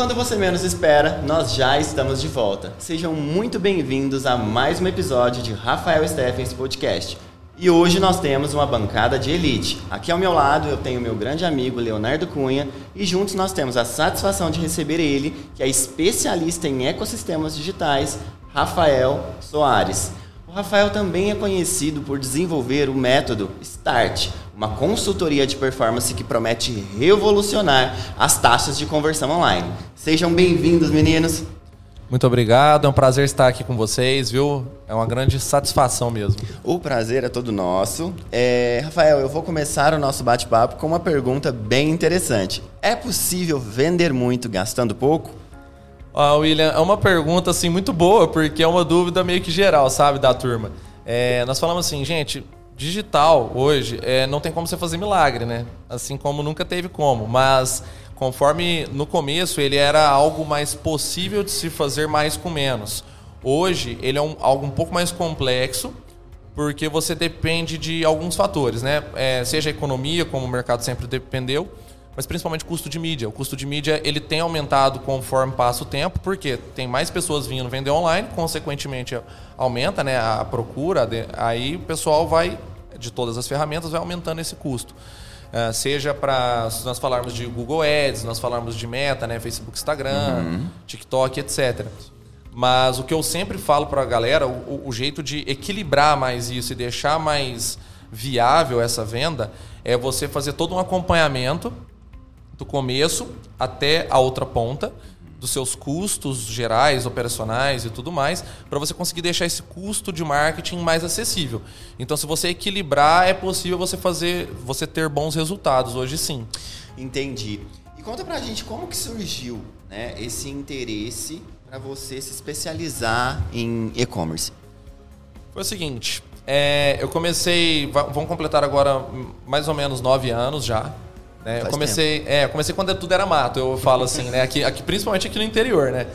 quando você menos espera, nós já estamos de volta. Sejam muito bem-vindos a mais um episódio de Rafael Steffens Podcast. E hoje nós temos uma bancada de elite. Aqui ao meu lado eu tenho meu grande amigo Leonardo Cunha e juntos nós temos a satisfação de receber ele, que é especialista em ecossistemas digitais, Rafael Soares. O Rafael também é conhecido por desenvolver o método START, uma consultoria de performance que promete revolucionar as taxas de conversão online. Sejam bem-vindos, meninos. Muito obrigado, é um prazer estar aqui com vocês, viu? É uma grande satisfação mesmo. O prazer é todo nosso. É, Rafael, eu vou começar o nosso bate-papo com uma pergunta bem interessante. É possível vender muito gastando pouco? Ah, William, é uma pergunta assim muito boa, porque é uma dúvida meio que geral, sabe, da turma. É, nós falamos assim, gente, digital hoje é, não tem como você fazer milagre, né? Assim como nunca teve como, mas conforme no começo ele era algo mais possível de se fazer mais com menos. Hoje ele é um, algo um pouco mais complexo, porque você depende de alguns fatores, né? É, seja a economia, como o mercado sempre dependeu, mas principalmente custo de mídia. O custo de mídia ele tem aumentado conforme passa o tempo, porque tem mais pessoas vindo vender online, consequentemente aumenta né, a procura, aí o pessoal vai, de todas as ferramentas, vai aumentando esse custo. Uh, seja para se nós falarmos de Google Ads, nós falarmos de Meta, né, Facebook, Instagram, uhum. TikTok, etc. Mas o que eu sempre falo para a galera, o, o jeito de equilibrar mais isso e deixar mais viável essa venda é você fazer todo um acompanhamento do começo até a outra ponta dos seus custos gerais, operacionais e tudo mais, para você conseguir deixar esse custo de marketing mais acessível. Então, se você equilibrar, é possível você fazer, você ter bons resultados hoje sim. Entendi. E conta pra gente como que surgiu, né, esse interesse para você se especializar em e-commerce. Foi o seguinte, é, eu comecei, vamos completar agora mais ou menos nove anos já né? Eu comecei, é, eu comecei quando tudo era mato, eu falo assim, né? Aqui, aqui, principalmente aqui no interior, né?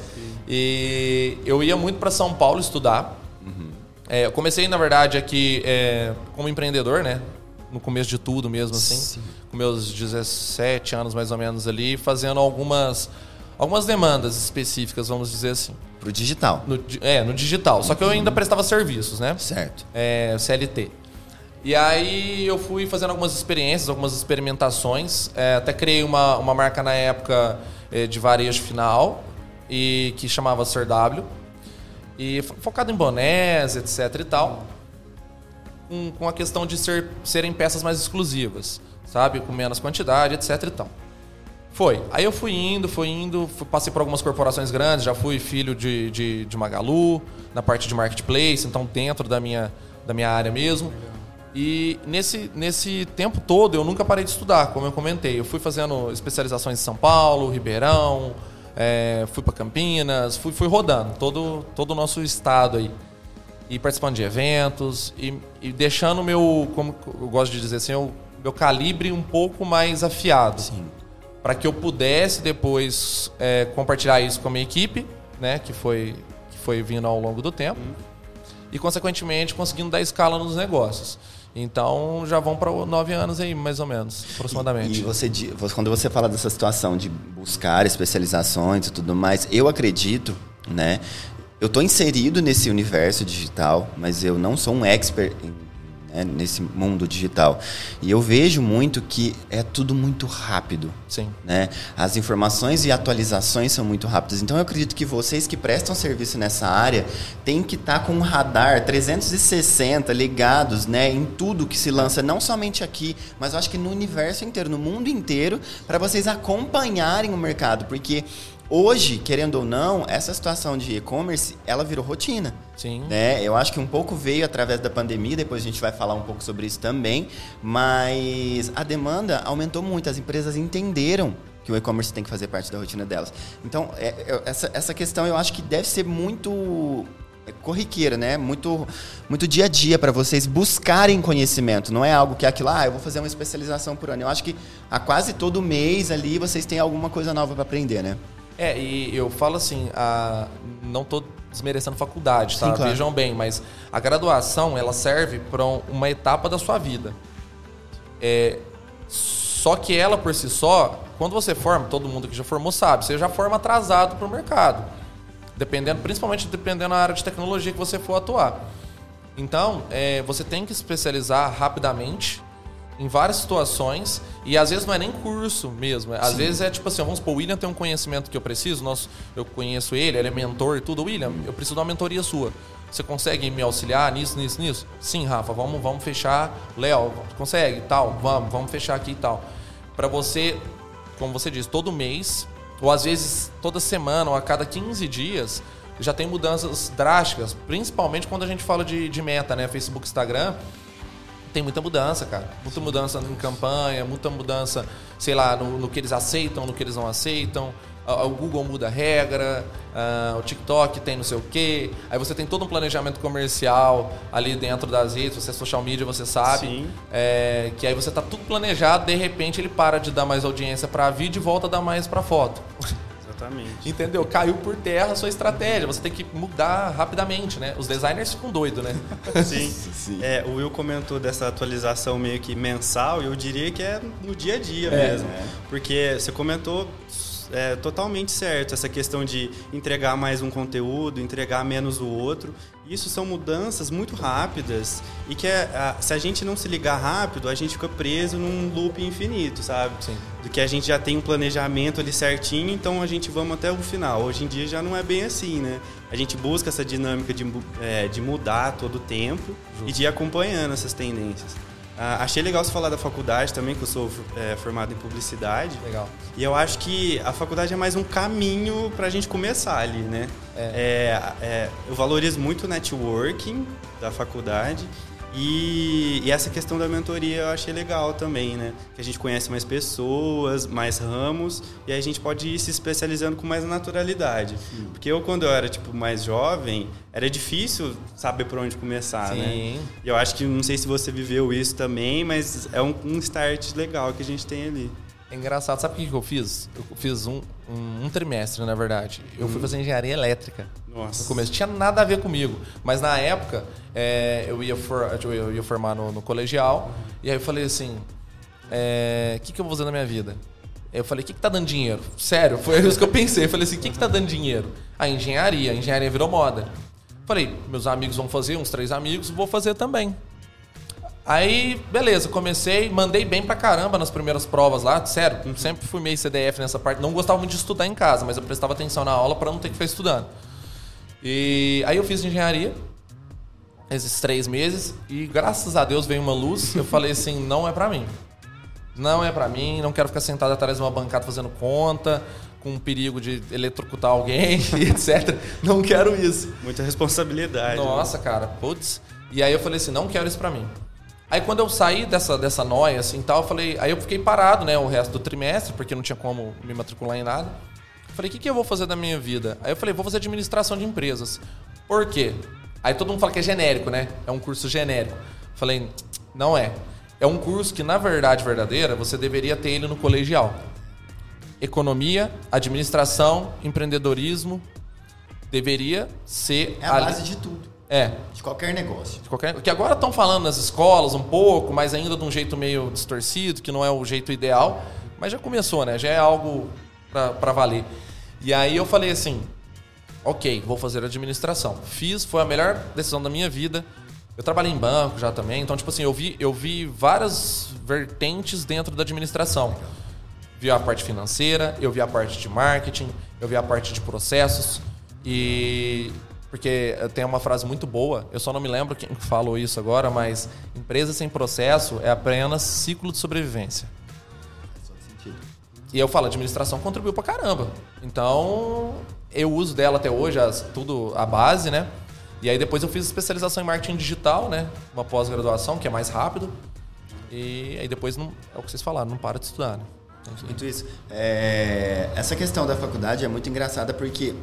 E eu ia muito para São Paulo estudar. Uhum. É, eu comecei, na verdade, aqui é, como empreendedor, né? No começo de tudo mesmo, assim. Sim. Com meus 17 anos, mais ou menos, ali, fazendo algumas, algumas demandas específicas, vamos dizer assim. Pro digital. No, é, no digital. Só que eu ainda prestava serviços, né? Certo. É, CLT. E aí eu fui fazendo algumas experiências, algumas experimentações. É, até criei uma, uma marca na época é, de varejo final, e que chamava Sir W. E focado em bonés, etc e tal. Com, com a questão de ser, serem peças mais exclusivas, sabe? Com menos quantidade, etc e tal. Foi. Aí eu fui indo, fui indo, fui, passei por algumas corporações grandes, já fui filho de, de, de Magalu, na parte de marketplace, então dentro da minha, da minha área mesmo. E nesse, nesse tempo todo eu nunca parei de estudar, como eu comentei. Eu fui fazendo especializações em São Paulo, Ribeirão, é, fui para Campinas, fui, fui rodando todo, todo o nosso estado aí. E participando de eventos e, e deixando meu, como eu gosto de dizer assim, meu calibre um pouco mais afiado. Para que eu pudesse depois é, compartilhar isso com a minha equipe, né, que foi, que foi vindo ao longo do tempo. Hum. E, consequentemente, conseguindo dar escala nos negócios. Então já vão para nove anos aí, mais ou menos, aproximadamente. E, e você, quando você fala dessa situação de buscar especializações e tudo mais, eu acredito, né? Eu estou inserido nesse universo digital, mas eu não sou um expert em né, nesse mundo digital. E eu vejo muito que é tudo muito rápido. Sim. Né? As informações e atualizações são muito rápidas. Então eu acredito que vocês que prestam serviço nessa área têm que estar tá com um radar 360 ligados né, em tudo que se lança, não somente aqui, mas eu acho que no universo inteiro, no mundo inteiro, para vocês acompanharem o mercado. Porque Hoje, querendo ou não, essa situação de e-commerce, ela virou rotina. Sim. Né? Eu acho que um pouco veio através da pandemia, depois a gente vai falar um pouco sobre isso também, mas a demanda aumentou muito, as empresas entenderam que o e-commerce tem que fazer parte da rotina delas. Então, é, é, essa, essa questão eu acho que deve ser muito é, corriqueira, né? Muito, muito dia a dia para vocês buscarem conhecimento. Não é algo que é aquilo, ah, eu vou fazer uma especialização por ano. Eu acho que a quase todo mês ali vocês têm alguma coisa nova para aprender, né? É, e eu falo assim, a, não estou desmerecendo faculdade, tá? Sim, claro. Vejam bem, mas a graduação ela serve para uma etapa da sua vida. É, só que ela por si só, quando você forma, todo mundo que já formou sabe, você já forma atrasado para o mercado. Dependendo, principalmente dependendo da área de tecnologia que você for atuar. Então, é, você tem que especializar rapidamente em várias situações e às vezes não é nem curso mesmo. Às Sim. vezes é tipo assim, vamos supor, o William tem um conhecimento que eu preciso, nosso, eu conheço ele, ele é mentor e tudo. William, eu preciso de uma mentoria sua. Você consegue me auxiliar nisso, nisso, nisso? Sim, Rafa, vamos, vamos fechar. Léo, consegue? Tal, vamos, vamos fechar aqui e tal. Para você, como você diz, todo mês, ou às vezes toda semana, ou a cada 15 dias, já tem mudanças drásticas, principalmente quando a gente fala de, de meta, né? Facebook, Instagram tem muita mudança, cara. Muita mudança em campanha, muita mudança, sei lá, no, no que eles aceitam, no que eles não aceitam. O Google muda a regra, o TikTok tem não sei o quê. Aí você tem todo um planejamento comercial ali dentro das redes, você é social media, você sabe. É, que aí você tá tudo planejado, de repente ele para de dar mais audiência para vídeo e volta a dar mais para foto. Exatamente. Entendeu? Caiu por terra a sua estratégia. Você tem que mudar rapidamente, né? Os designers ficam doidos, né? Sim. Sim. É, o Will comentou dessa atualização meio que mensal e eu diria que é no dia a dia é, mesmo. É. Porque você comentou é totalmente certo essa questão de entregar mais um conteúdo, entregar menos o outro. Isso são mudanças muito rápidas e que é, a, se a gente não se ligar rápido, a gente fica preso num loop infinito, sabe? Sim. Do que a gente já tem um planejamento ali certinho, então a gente vamos até o final. Hoje em dia já não é bem assim, né? A gente busca essa dinâmica de, é, de mudar todo o tempo Justo. e de ir acompanhando essas tendências. Ah, achei legal você falar da faculdade também, que eu sou é, formado em publicidade. Legal. E eu acho que a faculdade é mais um caminho para a gente começar ali, né? É. É, é eu valorizo muito o networking da faculdade e, e, essa questão da mentoria eu achei legal também, né? Que a gente conhece mais pessoas, mais ramos, e aí a gente pode ir se especializando com mais naturalidade. Sim. Porque eu, quando eu era tipo mais jovem, era difícil saber por onde começar, né? Sim. né? E eu acho que, não sei se você viveu isso também, mas é um, um start legal que a gente tem ali. É engraçado, sabe o que eu fiz? Eu fiz um, um, um trimestre, na verdade. Eu hum. fui fazer engenharia elétrica. Nossa. No começo. Tinha nada a ver comigo. Mas na época, é, eu, ia for, eu ia formar no, no, colegial. E aí eu falei assim: o é, que, que eu vou fazer na minha vida? Eu falei, o que, que tá dando dinheiro? Sério, foi isso que eu pensei. Eu falei assim, o que, que tá dando dinheiro? A engenharia. A engenharia virou moda. Falei, meus amigos vão fazer, uns três amigos, vou fazer também. Aí, beleza, comecei, mandei bem pra caramba nas primeiras provas lá, sério, sempre fui meio CDF nessa parte. Não gostava muito de estudar em casa, mas eu prestava atenção na aula para não ter que ficar estudando. E aí eu fiz engenharia, esses três meses, e graças a Deus veio uma luz. Eu falei assim: não é para mim. Não é para mim, não quero ficar sentado atrás de uma bancada fazendo conta, com perigo de eletrocutar alguém, etc. Não quero isso. Muita responsabilidade. Né? Nossa, né? cara, putz. E aí eu falei assim: não quero isso para mim. Aí quando eu saí dessa, dessa noia, assim, tal, eu falei, aí eu fiquei parado, né, o resto do trimestre, porque não tinha como me matricular em nada. Falei, o que, que eu vou fazer da minha vida? Aí eu falei, vou fazer administração de empresas. Por quê? Aí todo mundo fala que é genérico, né? É um curso genérico. Falei, não é. É um curso que, na verdade verdadeira, você deveria ter ele no colegial. Economia, administração, empreendedorismo. Deveria ser. É a base de tudo. É. De qualquer negócio. De qualquer... Que agora estão falando nas escolas um pouco, mas ainda de um jeito meio distorcido, que não é o jeito ideal. Mas já começou, né? Já é algo para valer. E aí eu falei assim: ok, vou fazer administração. Fiz, foi a melhor decisão da minha vida. Eu trabalhei em banco já também, então, tipo assim, eu vi, eu vi várias vertentes dentro da administração. Vi a parte financeira, eu vi a parte de marketing, eu vi a parte de processos. E. Porque tem uma frase muito boa, eu só não me lembro quem falou isso agora, mas empresa sem processo é apenas ciclo de sobrevivência. E eu falo, a administração contribuiu pra caramba. Então, eu uso dela até hoje, as, tudo a base, né? E aí depois eu fiz especialização em marketing digital, né? Uma pós-graduação, que é mais rápido. E aí depois, não, é o que vocês falaram, não para de estudar, né? Muito isso. É, essa questão da faculdade é muito engraçada porque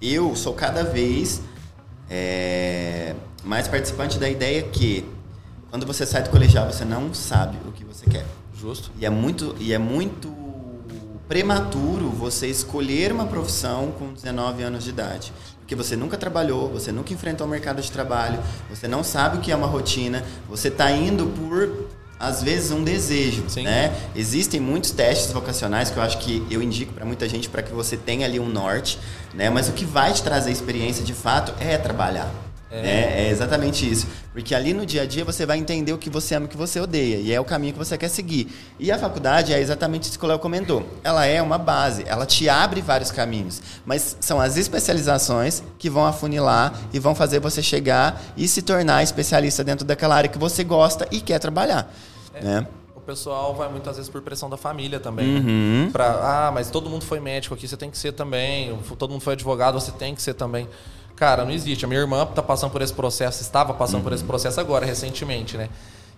eu sou cada vez é, mais participante da ideia que quando você sai do colegial você não sabe o que você quer. Justo. E é muito, e é muito prematuro você escolher uma profissão com 19 anos de idade. Porque você nunca trabalhou, você nunca enfrentou o mercado de trabalho, você não sabe o que é uma rotina, você está indo por às vezes um desejo, Sim. né? Existem muitos testes vocacionais que eu acho que eu indico para muita gente para que você tenha ali um norte, né? Mas o que vai te trazer experiência de fato é trabalhar. É. Né? é exatamente isso. Porque ali no dia a dia você vai entender o que você ama e o que você odeia. E é o caminho que você quer seguir. E a faculdade é exatamente isso que o Léo comentou. Ela é uma base, ela te abre vários caminhos. Mas são as especializações que vão afunilar e vão fazer você chegar e se tornar especialista dentro daquela área que você gosta e quer trabalhar. É. Né? O pessoal vai muitas vezes por pressão da família também. Uhum. Né? Pra, ah, mas todo mundo foi médico aqui, você tem que ser também. Todo mundo foi advogado, você tem que ser também. Cara, não existe. A minha irmã está passando por esse processo, estava passando uhum. por esse processo agora, recentemente, né?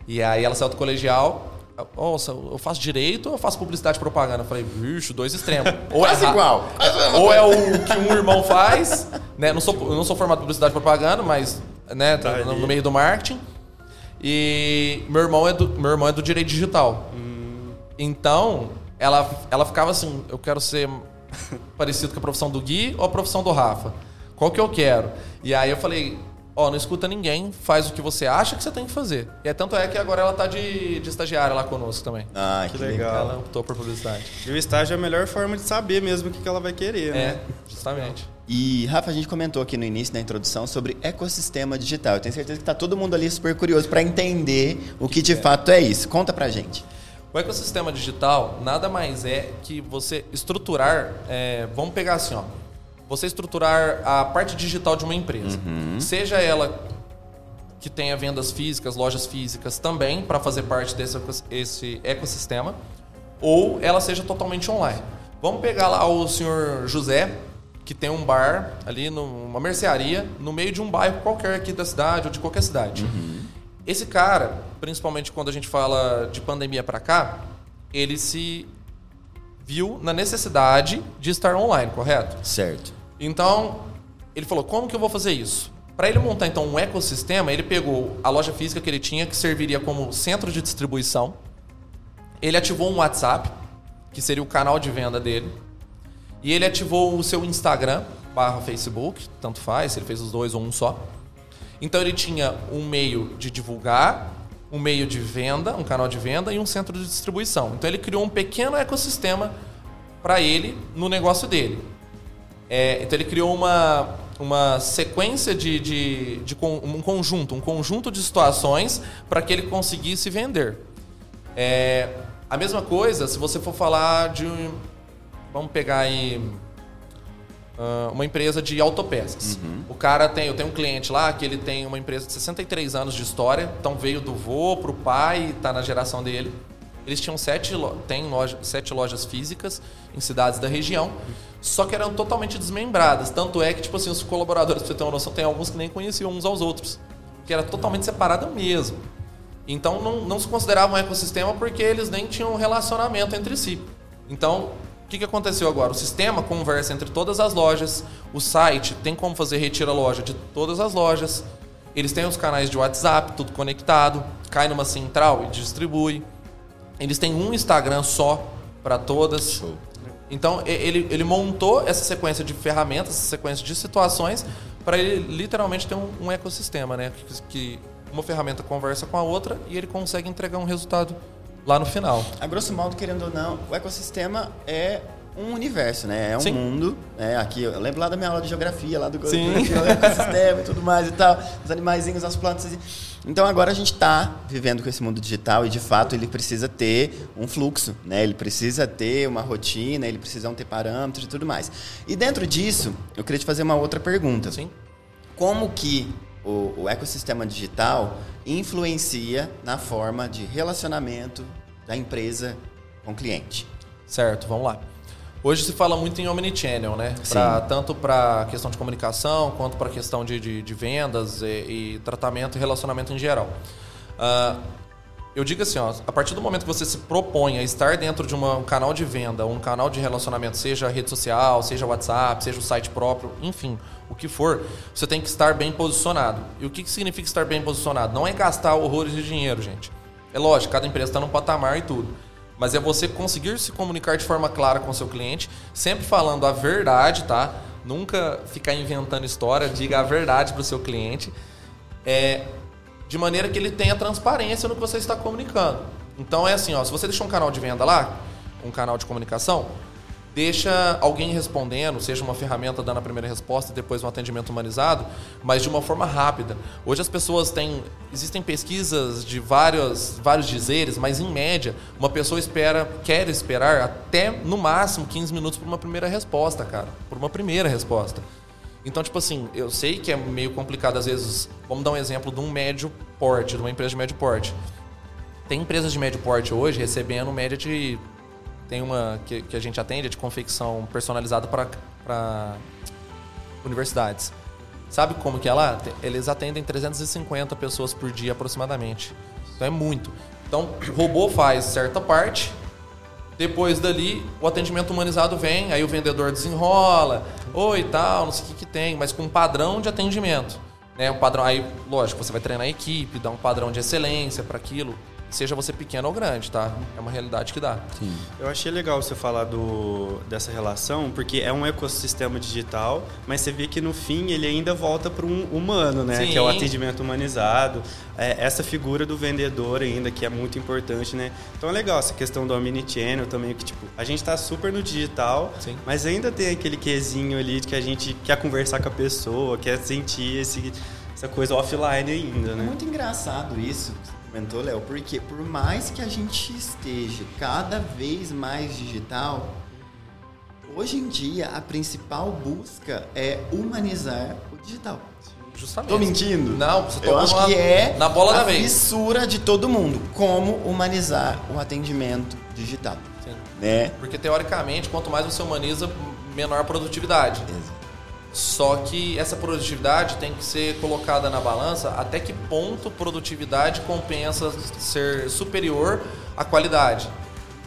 E aí ela saiu do colegial. Nossa, eu faço direito ou eu faço publicidade e propaganda? Eu falei, vixe, dois extremos. Ou é igual. Ou é o que um irmão faz, né? Não sou, eu não sou formado em publicidade e propaganda, mas né, tá no, no, meio do marketing. E meu irmão é do, meu irmão é do direito digital. Hum. Então, ela, ela ficava assim, eu quero ser parecido com a profissão do Gui ou a profissão do Rafa. Qual que eu quero? E aí eu falei, ó, oh, não escuta ninguém, faz o que você acha que você tem que fazer. E é tanto é que agora ela tá de, de estagiária lá conosco também. Ah, que, que legal. Ela optou por publicidade. E o estágio é a melhor forma de saber mesmo o que, ela vai querer, né? É, justamente. E, Rafa, a gente comentou aqui no início da introdução sobre ecossistema digital. Eu tenho certeza que está todo mundo ali super curioso para entender o que de é. fato é isso. Conta pra gente. O ecossistema digital nada mais é que você estruturar. É, vamos pegar assim, ó você estruturar a parte digital de uma empresa. Uhum. Seja ela que tenha vendas físicas, lojas físicas também, para fazer parte desse esse ecossistema, ou ela seja totalmente online. Vamos pegar lá o senhor José, que tem um bar ali, numa mercearia, no meio de um bairro qualquer aqui da cidade ou de qualquer cidade. Uhum. Esse cara, principalmente quando a gente fala de pandemia para cá, ele se viu na necessidade de estar online, correto? Certo. Então, ele falou: como que eu vou fazer isso? Para ele montar então um ecossistema, ele pegou a loja física que ele tinha, que serviria como centro de distribuição. Ele ativou um WhatsApp, que seria o canal de venda dele. E ele ativou o seu Instagram barra Facebook, tanto faz, ele fez os dois ou um só. Então ele tinha um meio de divulgar, um meio de venda, um canal de venda e um centro de distribuição. Então ele criou um pequeno ecossistema para ele no negócio dele. É, então ele criou uma, uma sequência de, de, de, um conjunto, um conjunto de situações para que ele conseguisse vender. É, a mesma coisa, se você for falar de vamos pegar aí uh, uma empresa de autopeças. Uhum. O cara tem, eu tenho um cliente lá que ele tem uma empresa de 63 anos de história, então veio do vô pro pai, está na geração dele. Eles tinham sete, tem loja, sete lojas físicas em cidades da região, só que eram totalmente desmembradas. Tanto é que, tipo assim, os colaboradores, pra você ter uma noção, tem alguns que nem conheciam uns aos outros. Que era totalmente separada mesmo. Então não, não se considerava um ecossistema porque eles nem tinham relacionamento entre si. Então, o que, que aconteceu agora? O sistema conversa entre todas as lojas, o site tem como fazer retira loja de todas as lojas, eles têm os canais de WhatsApp, tudo conectado, cai numa central e distribui. Eles têm um Instagram só para todas. Show. Então ele, ele montou essa sequência de ferramentas, essa sequência de situações para ele literalmente ter um, um ecossistema, né? Que, que, uma ferramenta conversa com a outra e ele consegue entregar um resultado lá no final. A grosso modo, querendo ou não, o ecossistema é um universo, né? É um Sim. mundo. Né? Aqui, eu lembro lá da minha aula de geografia, lá do Sim. ecossistema e tudo mais e tal, os animaizinhos, as plantas. Então agora a gente está vivendo com esse mundo digital e de fato ele precisa ter um fluxo, né? Ele precisa ter uma rotina, ele precisa ter parâmetros e tudo mais. E dentro disso, eu queria te fazer uma outra pergunta. Sim. Como que o, o ecossistema digital influencia na forma de relacionamento da empresa com o cliente? Certo, vamos lá. Hoje se fala muito em omnichannel, né? Pra, tanto para questão de comunicação quanto para questão de, de, de vendas e, e, tratamento e relacionamento em geral. Uh, eu digo assim, ó, a partir do momento que você se propõe a estar dentro de uma, um canal de venda, um canal de relacionamento, seja rede social, seja WhatsApp, seja o site próprio, enfim, o que for, você tem que estar bem posicionado. E o que, que significa estar bem posicionado? Não é gastar horrores de dinheiro, gente. É lógico, cada empresa está num patamar e tudo mas é você conseguir se comunicar de forma clara com o seu cliente, sempre falando a verdade, tá? Nunca ficar inventando história, diga a verdade para o seu cliente. É, de maneira que ele tenha transparência no que você está comunicando. Então é assim, ó, se você deixar um canal de venda lá, um canal de comunicação, deixa alguém respondendo, seja uma ferramenta dando a primeira resposta e depois um atendimento humanizado, mas de uma forma rápida. Hoje as pessoas têm. Existem pesquisas de vários, vários dizeres, mas em média, uma pessoa espera, quer esperar até no máximo 15 minutos por uma primeira resposta, cara. Por uma primeira resposta. Então, tipo assim, eu sei que é meio complicado às vezes. Vamos dar um exemplo de um médio porte, de uma empresa de médio porte. Tem empresas de médio porte hoje recebendo média de. Tem uma que, que a gente atende, é de confecção personalizada para universidades. Sabe como que é lá? Eles atendem 350 pessoas por dia aproximadamente. Então é muito. Então, o robô faz certa parte, depois dali, o atendimento humanizado vem, aí o vendedor desenrola, oi tal, não sei o que, que tem, mas com um padrão de atendimento. Né? Um padrão, aí, lógico, você vai treinar a equipe, dar um padrão de excelência para aquilo seja você pequeno ou grande, tá? É uma realidade que dá. Sim. Eu achei legal você falar do, dessa relação, porque é um ecossistema digital, mas você vê que no fim ele ainda volta para um humano, né? Sim. Que é o atendimento humanizado. É, essa figura do vendedor ainda, que é muito importante, né? Então é legal essa questão do omnichannel também, que tipo, a gente está super no digital, Sim. mas ainda tem aquele quesinho ali de que a gente quer conversar com a pessoa, quer sentir esse, essa coisa offline ainda, né? É muito engraçado isso comentou, Léo, porque por mais que a gente esteja cada vez mais digital, hoje em dia a principal busca é humanizar o digital. Justamente. Tô mentindo? Não, você Eu acho que é na bola a da vez. fissura de todo mundo. Como humanizar o atendimento digital. Sim. Né? Porque teoricamente, quanto mais você humaniza, menor a produtividade. Exato. Só que essa produtividade tem que ser colocada na balança até que ponto produtividade compensa ser superior à qualidade.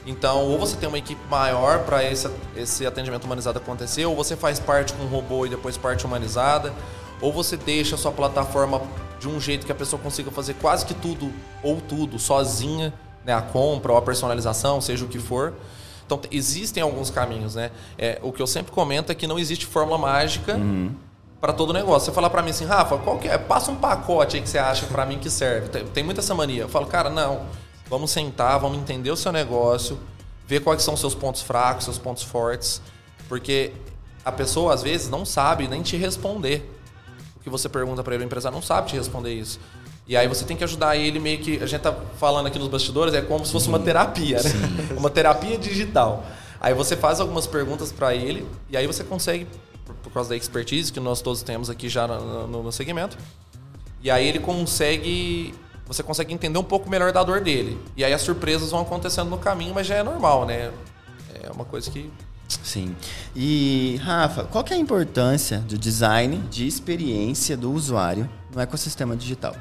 Então, ou você tem uma equipe maior para esse, esse atendimento humanizado acontecer, ou você faz parte com um robô e depois parte humanizada, ou você deixa a sua plataforma de um jeito que a pessoa consiga fazer quase que tudo ou tudo sozinha, né, a compra ou a personalização, seja o que for. Então, existem alguns caminhos, né? É, o que eu sempre comento é que não existe fórmula mágica uhum. para todo negócio. Você falar para mim assim, Rafa, qual que é? Passa um pacote aí que você acha para mim que serve. Tem, tem muita essa mania. Eu falo, cara, não. Vamos sentar, vamos entender o seu negócio, ver quais são os seus pontos fracos, seus pontos fortes. Porque a pessoa, às vezes, não sabe nem te responder. O que você pergunta para ele, o empresário não sabe te responder isso. E aí você tem que ajudar ele meio que. A gente tá falando aqui nos bastidores, é como se fosse uma terapia, né? Sim. uma terapia digital. Aí você faz algumas perguntas para ele e aí você consegue, por causa da expertise que nós todos temos aqui já no, no, no segmento, e aí ele consegue. Você consegue entender um pouco melhor da dor dele. E aí as surpresas vão acontecendo no caminho, mas já é normal, né? É uma coisa que Sim. E, Rafa, qual que é a importância do design de experiência do usuário no ecossistema digital?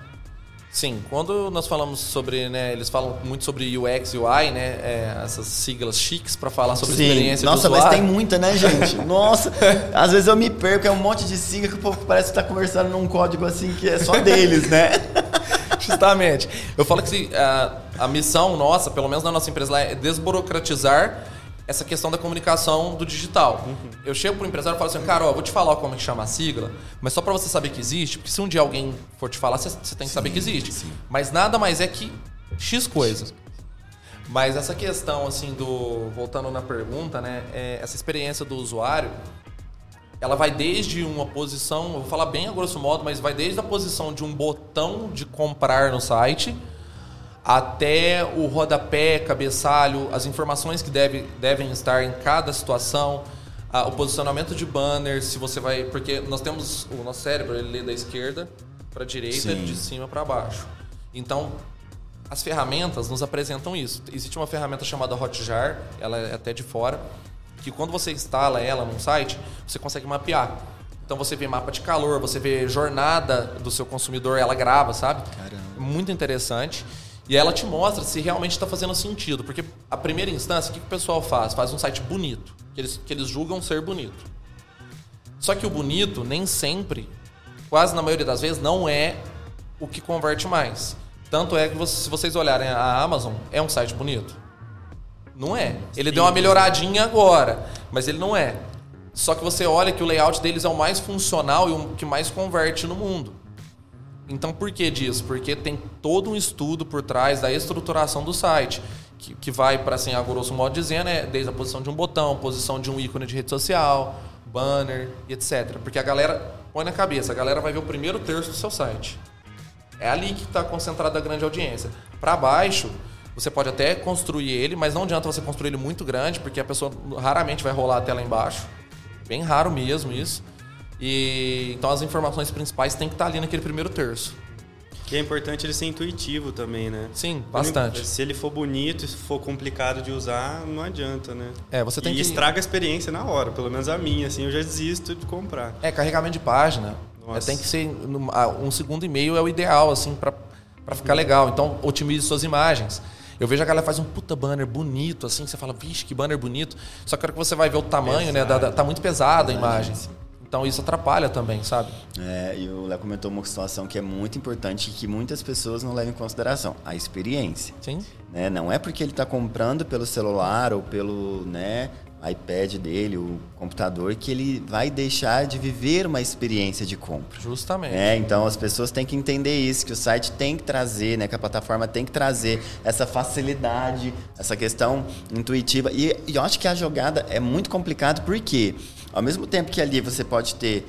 Sim, quando nós falamos sobre, né, eles falam muito sobre UX e UI, né, é, essas siglas chiques para falar sobre Sim. experiência Nossa, do usuário. mas tem muita, né, gente? Nossa, às vezes eu me perco, é um monte de sigla que o povo parece estar tá conversando num código assim que é só deles, né? Justamente. Eu falo que a, a missão nossa, pelo menos na nossa empresa lá, é desburocratizar essa questão da comunicação do digital. Uhum. Eu chego pro empresário e falo assim, cara, ó, vou te falar como é que chama a sigla, mas só para você saber que existe, porque se um dia alguém for te falar, você, você tem que sim, saber que existe. Sim. Mas nada mais é que X coisa. Mas essa questão, assim, do. Voltando na pergunta, né? É, essa experiência do usuário, ela vai desde uma posição, eu vou falar bem a grosso modo, mas vai desde a posição de um botão de comprar no site até o rodapé, cabeçalho, as informações que deve, devem estar em cada situação, a, o posicionamento de banner, se você vai. Porque nós temos. O nosso cérebro, ele lê da esquerda para a direita, Sim. de cima para baixo. Então, as ferramentas nos apresentam isso. Existe uma ferramenta chamada Hotjar, ela é até de fora, que quando você instala ela num site, você consegue mapear. Então você vê mapa de calor, você vê jornada do seu consumidor, ela grava, sabe? Caramba. Muito interessante. E ela te mostra se realmente está fazendo sentido. Porque a primeira instância, o que, que o pessoal faz? Faz um site bonito, que eles, que eles julgam ser bonito. Só que o bonito, nem sempre, quase na maioria das vezes, não é o que converte mais. Tanto é que se vocês olharem a Amazon, é um site bonito? Não é. Ele deu uma melhoradinha agora, mas ele não é. Só que você olha que o layout deles é o mais funcional e o que mais converte no mundo. Então, por que disso? Porque tem todo um estudo por trás da estruturação do site, que, que vai para, assim, a grosso modo dizendo, é desde a posição de um botão, posição de um ícone de rede social, banner etc. Porque a galera, põe na cabeça, a galera vai ver o primeiro terço do seu site. É ali que está concentrada a grande audiência. Para baixo, você pode até construir ele, mas não adianta você construir ele muito grande, porque a pessoa raramente vai rolar a tela embaixo. Bem raro mesmo isso. E então as informações principais têm que estar ali naquele primeiro terço. Que é importante ele ser intuitivo também, né? Sim, bastante. Se ele for bonito e for complicado de usar, não adianta, né? É, você tem e que... estraga a experiência na hora, pelo menos a minha, assim, eu já desisto de comprar. É, carregamento de página. É, tem que ser um segundo e meio é o ideal, assim, para ficar legal. Então, otimize suas imagens. Eu vejo a galera faz um puta banner bonito, assim, você fala, vixe, que banner bonito. Só que a hora que você vai ver o tamanho, né? Da, da, tá muito pesada a imagem. Então isso atrapalha também, sabe? É, e o Léo comentou uma situação que é muito importante e que muitas pessoas não levam em consideração, a experiência. Sim. Né? Não é porque ele está comprando pelo celular ou pelo né, iPad dele, o computador, que ele vai deixar de viver uma experiência de compra. Justamente. É, então as pessoas têm que entender isso, que o site tem que trazer, né, que a plataforma tem que trazer essa facilidade, essa questão intuitiva. E, e eu acho que a jogada é muito complicada porque ao mesmo tempo que ali você pode ter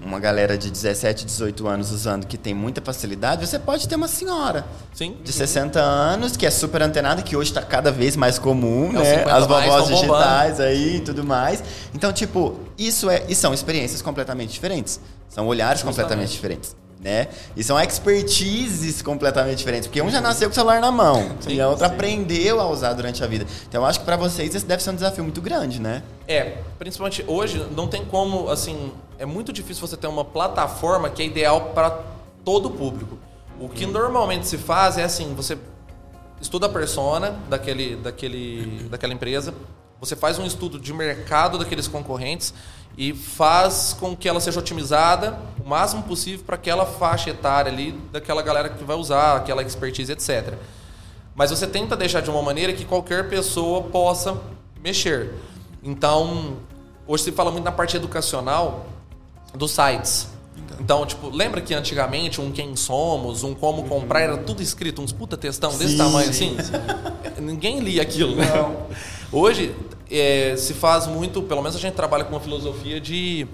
uma galera de 17, 18 anos usando que tem muita facilidade, você pode ter uma senhora Sim. de 60 anos que é super antenada, que hoje está cada vez mais comum, é né? As vovós digitais bombando. aí e tudo mais. Então, tipo, isso é e são experiências completamente diferentes. São olhares Justamente. completamente diferentes né? E são expertises completamente diferentes, porque um já nasceu com o celular na mão sim, e a outra sim. aprendeu a usar durante a vida. Então eu acho que para vocês esse deve ser um desafio muito grande, né? É, principalmente hoje não tem como, assim, é muito difícil você ter uma plataforma que é ideal para todo o público. O que hum. normalmente se faz é assim, você estuda a persona daquele, daquele, daquela empresa, você faz um estudo de mercado daqueles concorrentes e faz com que ela seja otimizada o máximo possível para aquela faixa etária ali daquela galera que vai usar, aquela expertise, etc. Mas você tenta deixar de uma maneira que qualquer pessoa possa mexer. Então, hoje se fala muito na parte educacional dos sites. Então, tipo, lembra que antigamente um quem somos, um como comprar, era tudo escrito, uns puta textão desse sim, tamanho assim? Sim. Ninguém lia aquilo, né? Hoje é, se faz muito, pelo menos a gente trabalha com uma filosofia de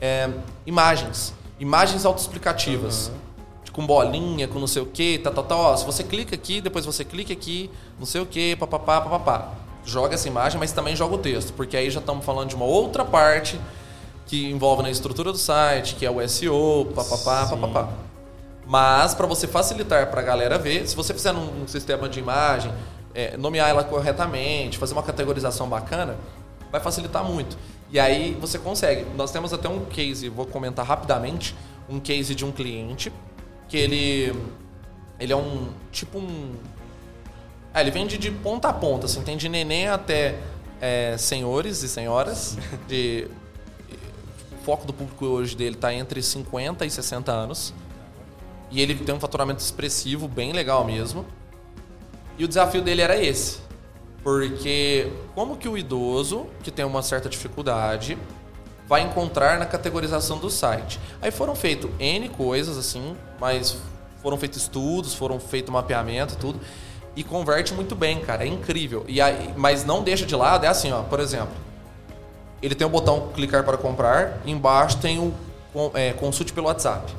é, imagens. Imagens autoexplicativas. Uhum. Com bolinha, com não sei o que, tá, tá, tá. Ó, se você clica aqui, depois você clica aqui, não sei o que, papapá, papapá. Joga essa imagem, mas também joga o texto, porque aí já estamos falando de uma outra parte que envolve na estrutura do site, que é o SEO, papapá, papapá. Mas para você facilitar para a galera ver, se você fizer num sistema de imagem, é, nomear ela corretamente, fazer uma categorização bacana, vai facilitar muito. E aí você consegue. Nós temos até um case, vou comentar rapidamente, um case de um cliente que ele ele é um tipo um ah, ele vende de ponta a ponta, assim, tem de neném até é, senhores e senhoras. De, o foco do público hoje dele está entre 50 e 60 anos. E ele tem um faturamento expressivo, bem legal mesmo. E o desafio dele era esse. Porque como que o idoso, que tem uma certa dificuldade, vai encontrar na categorização do site? Aí foram feitos N coisas assim, mas foram feitos estudos, foram feito mapeamento e tudo. E converte muito bem, cara. É incrível. E aí, mas não deixa de lado, é assim, ó, por exemplo. Ele tem o botão clicar para comprar, embaixo tem o é, consulte pelo WhatsApp.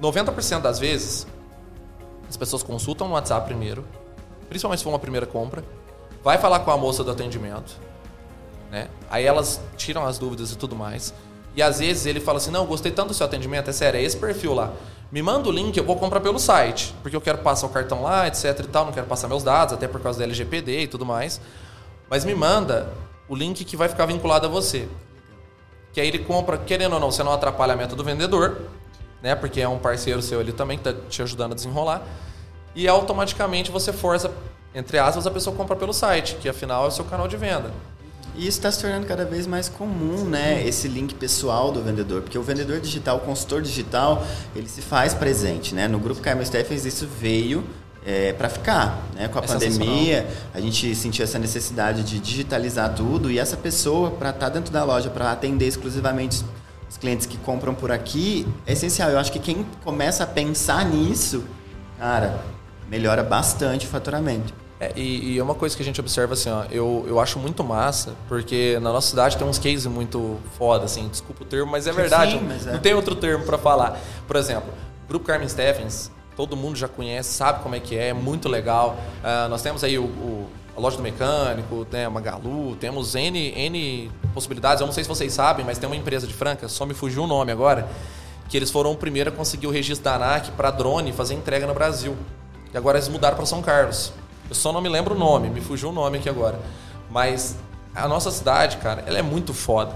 90% das vezes, as pessoas consultam no WhatsApp primeiro, principalmente se for uma primeira compra, vai falar com a moça do atendimento, né? Aí elas tiram as dúvidas e tudo mais. E às vezes ele fala assim: "Não, gostei tanto do seu atendimento, é sério, é esse perfil lá. Me manda o link, eu vou comprar pelo site, porque eu quero passar o cartão lá, etc e tal, não quero passar meus dados, até por causa da LGPD e tudo mais. Mas me manda o link que vai ficar vinculado a você. Que aí ele compra, querendo ou não, você não atrapalha a meta do vendedor, né? Porque é um parceiro seu ali também que está te ajudando a desenrolar. E automaticamente você força, entre aspas, a pessoa compra pelo site, que afinal é o seu canal de venda. E isso está se tornando cada vez mais comum, né? Esse link pessoal do vendedor, porque o vendedor digital, o consultor digital, ele se faz presente, né? No grupo Caio Stephens isso veio é, para ficar, né? Com a é pandemia, a gente sentiu essa necessidade de digitalizar tudo e essa pessoa para estar tá dentro da loja para atender exclusivamente os clientes que compram por aqui, é essencial. Eu acho que quem começa a pensar nisso, cara, melhora bastante o faturamento. É, e, e, uma coisa que a gente observa assim, ó, eu, eu acho muito massa, porque na nossa cidade tem uns cases muito foda, assim, desculpa o termo, mas é verdade. Sim, mas é. Não tem outro termo para falar. Por exemplo, Grupo Carmen Steffens, todo mundo já conhece, sabe como é que é, é muito legal. Uh, nós temos aí o, o, a loja do mecânico, né, a Magalu, temos N, N possibilidades. Eu não sei se vocês sabem, mas tem uma empresa de Franca, só me fugiu o nome agora, que eles foram o primeiro a conseguir o registro da ANAC para drone fazer entrega no Brasil. E agora eles mudaram para São Carlos. Eu só não me lembro o nome, me fugiu o nome aqui agora. Mas a nossa cidade, cara, ela é muito foda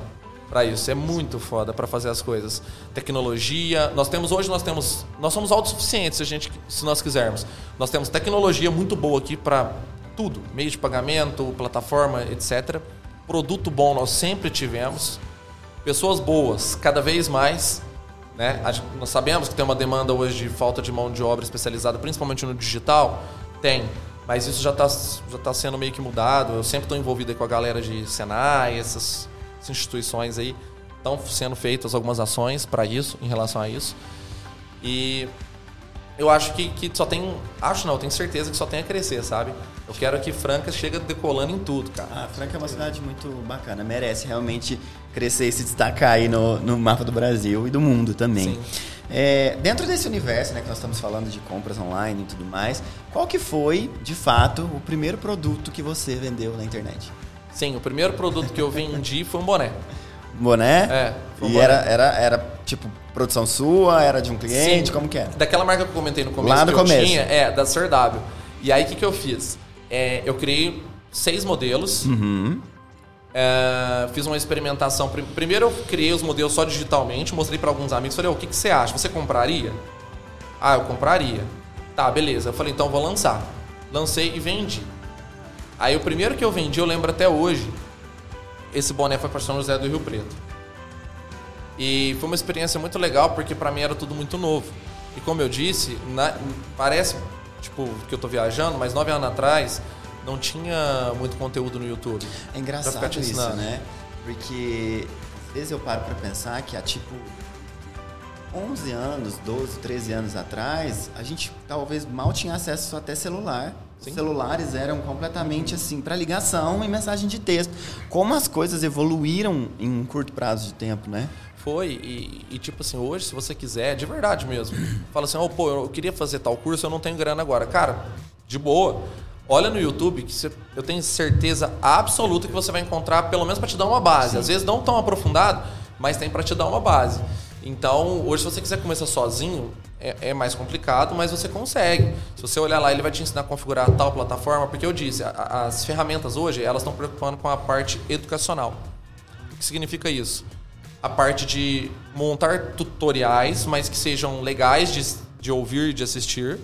para isso. É muito foda para fazer as coisas. Tecnologia, nós temos hoje nós temos, nós somos autossuficientes se a gente se nós quisermos. Nós temos tecnologia muito boa aqui para tudo, meio de pagamento, plataforma, etc. Produto bom nós sempre tivemos. Pessoas boas, cada vez mais. Né? Nós sabemos que tem uma demanda hoje de falta de mão de obra especializada, principalmente no digital. Tem. Mas isso já está já tá sendo meio que mudado. Eu sempre estou envolvido com a galera de Senai, essas, essas instituições aí. Estão sendo feitas algumas ações para isso, em relação a isso. E eu acho que, que só tem. Acho não, tenho certeza que só tem a crescer, sabe? Eu quero que Franca chegue decolando em tudo, cara. Ah, Franca é uma cidade muito bacana. Merece realmente crescer e se destacar aí no, no mapa do Brasil e do mundo também. Sim. É, dentro desse universo, né, que nós estamos falando de compras online e tudo mais, qual que foi, de fato, o primeiro produto que você vendeu na internet? Sim, o primeiro produto que eu vendi foi um boné. Boné? É. Um e boné. Era, era, era, tipo, produção sua? Era de um cliente? Sim, como que era? Daquela marca que eu comentei no começo. Lá no começo. Tinha, é, da CRW. E aí, o que, que eu fiz? É, eu criei seis modelos. Uhum. É, fiz uma experimentação. Primeiro eu criei os modelos só digitalmente, mostrei para alguns amigos, falei, o que, que você acha? Você compraria? Ah, eu compraria. Tá, beleza. Eu falei, então vou lançar. Lancei e vendi. Aí o primeiro que eu vendi, eu lembro até hoje, esse boné foi para São José do Rio Preto. E foi uma experiência muito legal, porque para mim era tudo muito novo. E como eu disse, na, parece tipo que eu tô viajando, mas nove anos atrás não tinha muito conteúdo no YouTube. É engraçado isso, né? Porque às vezes eu paro para pensar que há tipo 11 anos, 12, 13 anos atrás, a gente talvez mal tinha acesso até celular. Sim. Os celulares eram completamente assim para ligação e mensagem de texto. Como as coisas evoluíram em um curto prazo de tempo, né? Foi, e, e, tipo assim, hoje, se você quiser, de verdade mesmo, fala assim, oh, pô, eu queria fazer tal curso, eu não tenho grana agora. Cara, de boa olha no YouTube que você, eu tenho certeza absoluta que você vai encontrar pelo menos para te dar uma base. Sim. Às vezes não tão aprofundado, mas tem para te dar uma base. Então, hoje, se você quiser começar sozinho, é, é, mais complicado, mas você consegue. Se você olhar lá, ele vai te ensinar a configurar tal plataforma, porque eu disse, a, as ferramentas hoje, elas estão preocupando com a parte educacional. O que significa isso? A parte de montar tutoriais, mas que sejam legais de, de ouvir e de assistir,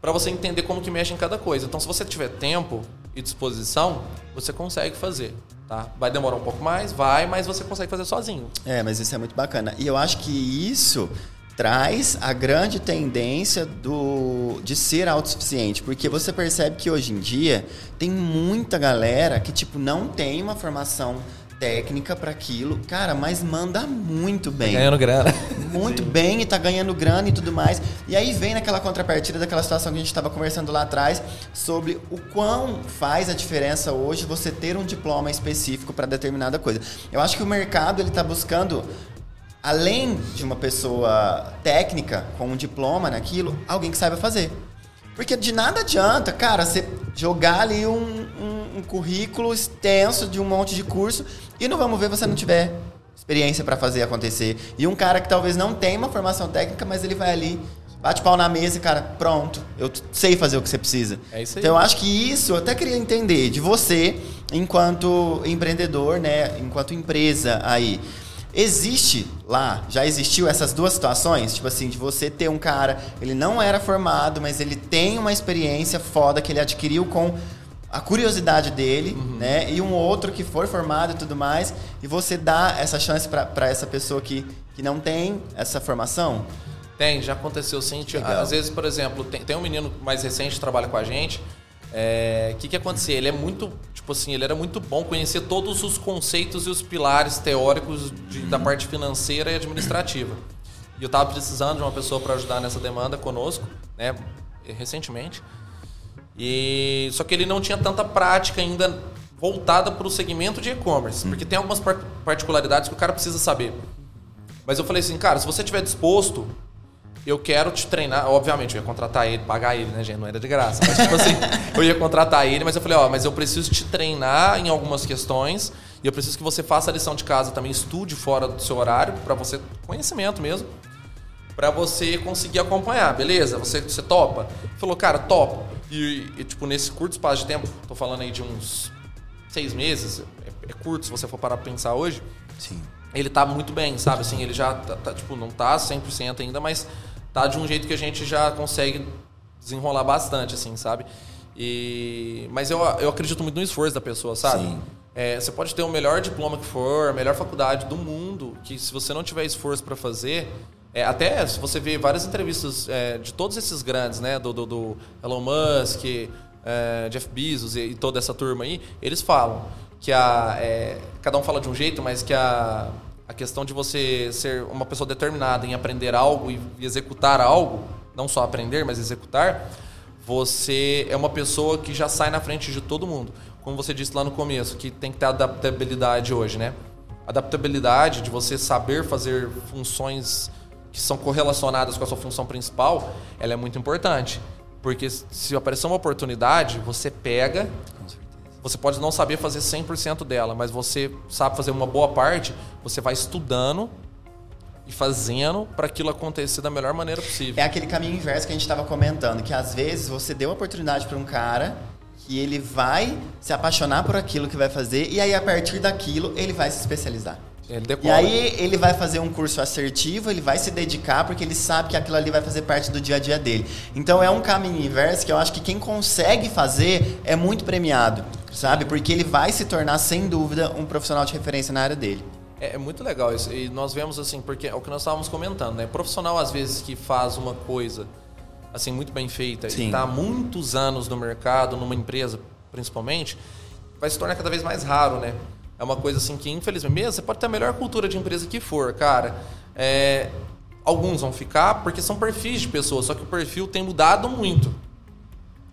para você entender como que mexe em cada coisa. Então, se você tiver tempo e disposição, você consegue fazer. Tá? Vai demorar um pouco mais, vai, mas você consegue fazer sozinho. É, mas isso é muito bacana. E eu acho que isso traz a grande tendência do, de ser autossuficiente, porque você percebe que hoje em dia tem muita galera que tipo não tem uma formação técnica para aquilo, cara, mas manda muito bem. Tá ganhando grana. Muito Sim. bem e tá ganhando grana e tudo mais. E aí vem naquela contrapartida daquela situação que a gente estava conversando lá atrás sobre o quão faz a diferença hoje você ter um diploma específico para determinada coisa. Eu acho que o mercado ele tá buscando além de uma pessoa técnica com um diploma naquilo, alguém que saiba fazer. Porque de nada adianta, cara, você jogar ali um, um, um currículo extenso de um monte de curso e não vamos ver você não tiver experiência para fazer acontecer. E um cara que talvez não tenha uma formação técnica, mas ele vai ali, bate pau na mesa e, cara, pronto, eu sei fazer o que você precisa. É isso aí. Então eu acho que isso eu até queria entender de você, enquanto empreendedor, né? Enquanto empresa aí. Existe lá, já existiu essas duas situações? Tipo assim, de você ter um cara, ele não era formado, mas ele tem uma experiência foda que ele adquiriu com a curiosidade dele, uhum. né? E um outro que foi formado e tudo mais, e você dá essa chance para essa pessoa que, que não tem essa formação? Tem, já aconteceu sim. Legal. Às vezes, por exemplo, tem, tem um menino mais recente que trabalha com a gente. O é, que, que acontecia? Ele é muito. tipo assim, ele era muito bom conhecer todos os conceitos e os pilares teóricos de, da parte financeira e administrativa. E eu estava precisando de uma pessoa para ajudar nessa demanda conosco, né, recentemente. E só que ele não tinha tanta prática ainda voltada para o segmento de e-commerce, porque tem algumas particularidades que o cara precisa saber. Mas eu falei assim, cara, se você estiver disposto, eu quero te treinar. Obviamente, eu ia contratar ele, pagar ele, né, gente? Não era de graça. Mas, tipo assim, eu ia contratar ele, mas eu falei, ó, mas eu preciso te treinar em algumas questões. E eu preciso que você faça a lição de casa também, estude fora do seu horário, para você, conhecimento mesmo, para você conseguir acompanhar, beleza? Você, você topa? Falou, cara, topo. E, e, tipo, nesse curto espaço de tempo, tô falando aí de uns seis meses, é, é curto se você for parar pra pensar hoje. Sim. Ele tá muito bem, sabe? Assim, ele já tá, tá tipo, não tá 100% ainda, mas tá de um jeito que a gente já consegue desenrolar bastante, assim, sabe? E... Mas eu, eu acredito muito no esforço da pessoa, sabe? Sim. É, você pode ter o melhor diploma que for, a melhor faculdade do mundo, que se você não tiver esforço para fazer, é, até se você vê várias entrevistas é, de todos esses grandes, né, do, do, do Elon Musk, é, Jeff Bezos e, e, toda essa turma aí, eles falam que a é, cada um fala de um jeito, mas que a a questão de você ser uma pessoa determinada em aprender algo e executar algo, não só aprender, mas executar, você é uma pessoa que já sai na frente de todo mundo. Como você disse lá no começo, que tem que ter adaptabilidade hoje, né? Adaptabilidade de você saber fazer funções que são correlacionadas com a sua função principal, ela é muito importante. Porque se aparecer uma oportunidade, você pega você pode não saber fazer 100% dela, mas você sabe fazer uma boa parte, você vai estudando e fazendo para aquilo acontecer da melhor maneira possível. É aquele caminho inverso que a gente estava comentando, que às vezes você deu a oportunidade para um cara que ele vai se apaixonar por aquilo que vai fazer e aí a partir daquilo ele vai se especializar. E aí ele vai fazer um curso assertivo, ele vai se dedicar porque ele sabe que aquilo ali vai fazer parte do dia a dia dele. Então é um caminho inverso que eu acho que quem consegue fazer é muito premiado sabe? Porque ele vai se tornar, sem dúvida, um profissional de referência na área dele. É, é, muito legal isso. E nós vemos assim, porque é o que nós estávamos comentando, né? Profissional, às vezes, que faz uma coisa assim muito bem feita Sim. e está há muitos anos no mercado, numa empresa principalmente, vai se tornar cada vez mais raro, né? É uma coisa assim que, infelizmente, mesmo você pode ter a melhor cultura de empresa que for, cara. É, alguns vão ficar porque são perfis de pessoas, só que o perfil tem mudado muito.